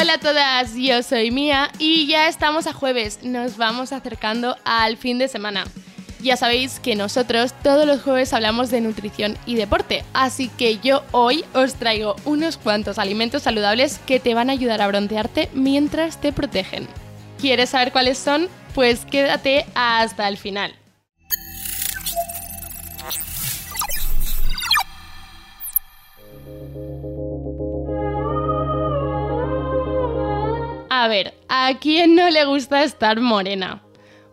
Hola a todas, yo soy Mía y ya estamos a jueves, nos vamos acercando al fin de semana. Ya sabéis que nosotros todos los jueves hablamos de nutrición y deporte, así que yo hoy os traigo unos cuantos alimentos saludables que te van a ayudar a broncearte mientras te protegen. ¿Quieres saber cuáles son? Pues quédate hasta el final. A ver, ¿a quién no le gusta estar morena?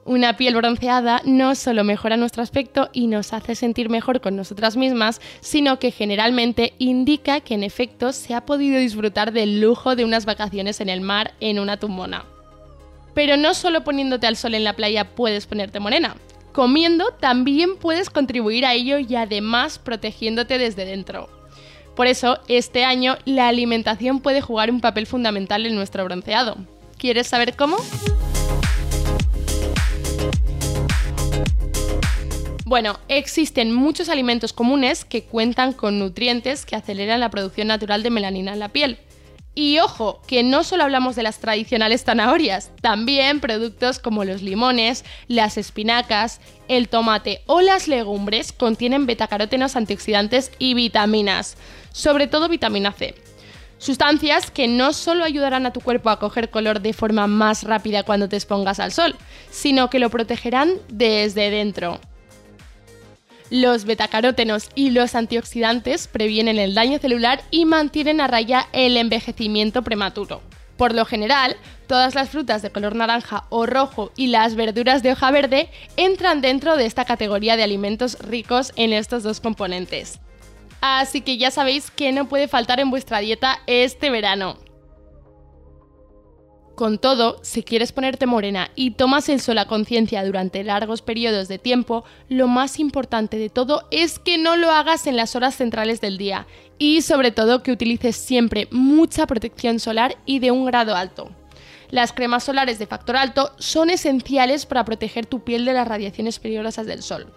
Una piel bronceada no solo mejora nuestro aspecto y nos hace sentir mejor con nosotras mismas, sino que generalmente indica que en efecto se ha podido disfrutar del lujo de unas vacaciones en el mar en una tumbona. Pero no solo poniéndote al sol en la playa puedes ponerte morena. Comiendo también puedes contribuir a ello y además protegiéndote desde dentro. Por eso, este año la alimentación puede jugar un papel fundamental en nuestro bronceado. ¿Quieres saber cómo? Bueno, existen muchos alimentos comunes que cuentan con nutrientes que aceleran la producción natural de melanina en la piel. Y ojo, que no solo hablamos de las tradicionales zanahorias, también productos como los limones, las espinacas, el tomate o las legumbres contienen betacarótenos antioxidantes y vitaminas, sobre todo vitamina C. Sustancias que no solo ayudarán a tu cuerpo a coger color de forma más rápida cuando te expongas al sol, sino que lo protegerán desde dentro. Los betacarótenos y los antioxidantes previenen el daño celular y mantienen a raya el envejecimiento prematuro. Por lo general, todas las frutas de color naranja o rojo y las verduras de hoja verde entran dentro de esta categoría de alimentos ricos en estos dos componentes. Así que ya sabéis que no puede faltar en vuestra dieta este verano. Con todo, si quieres ponerte morena y tomas el sol a conciencia durante largos periodos de tiempo, lo más importante de todo es que no lo hagas en las horas centrales del día y sobre todo que utilices siempre mucha protección solar y de un grado alto. Las cremas solares de factor alto son esenciales para proteger tu piel de las radiaciones peligrosas del sol.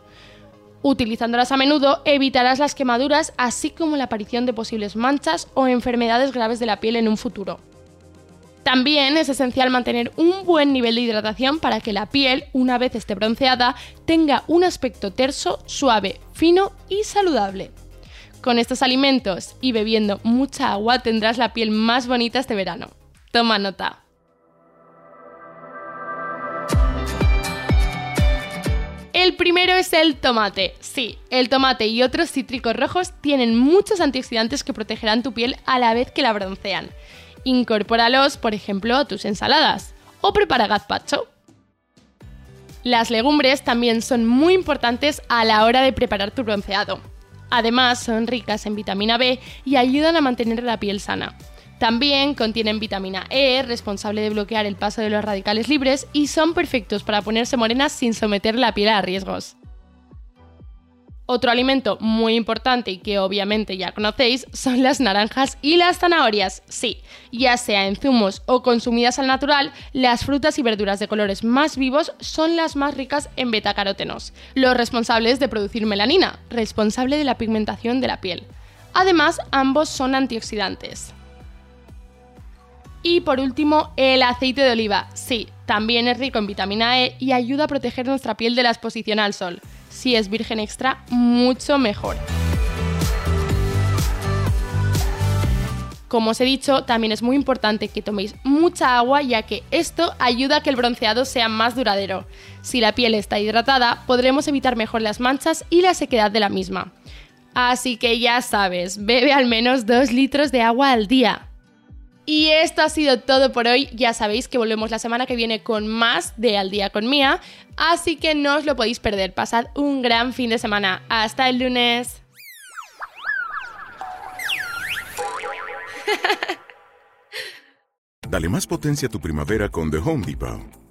Utilizándolas a menudo evitarás las quemaduras así como la aparición de posibles manchas o enfermedades graves de la piel en un futuro. También es esencial mantener un buen nivel de hidratación para que la piel, una vez esté bronceada, tenga un aspecto terso, suave, fino y saludable. Con estos alimentos y bebiendo mucha agua tendrás la piel más bonita este verano. Toma nota. El primero es el tomate. Sí, el tomate y otros cítricos rojos tienen muchos antioxidantes que protegerán tu piel a la vez que la broncean. Incorpóralos, por ejemplo, a tus ensaladas o prepara gazpacho. Las legumbres también son muy importantes a la hora de preparar tu bronceado. Además, son ricas en vitamina B y ayudan a mantener la piel sana. También contienen vitamina E, responsable de bloquear el paso de los radicales libres, y son perfectos para ponerse morenas sin someter la piel a riesgos. Otro alimento muy importante y que obviamente ya conocéis son las naranjas y las zanahorias. Sí, ya sea en zumos o consumidas al natural, las frutas y verduras de colores más vivos son las más ricas en betacarótenos, los responsables de producir melanina, responsable de la pigmentación de la piel. Además, ambos son antioxidantes. Y por último, el aceite de oliva. Sí, también es rico en vitamina E y ayuda a proteger nuestra piel de la exposición al sol. Si es virgen extra, mucho mejor. Como os he dicho, también es muy importante que toméis mucha agua ya que esto ayuda a que el bronceado sea más duradero. Si la piel está hidratada, podremos evitar mejor las manchas y la sequedad de la misma. Así que ya sabes, bebe al menos 2 litros de agua al día. Y esto ha sido todo por hoy. Ya sabéis que volvemos la semana que viene con más de Al día con Mía, así que no os lo podéis perder. Pasad un gran fin de semana. Hasta el lunes. Dale más potencia a tu primavera con The Home Depot.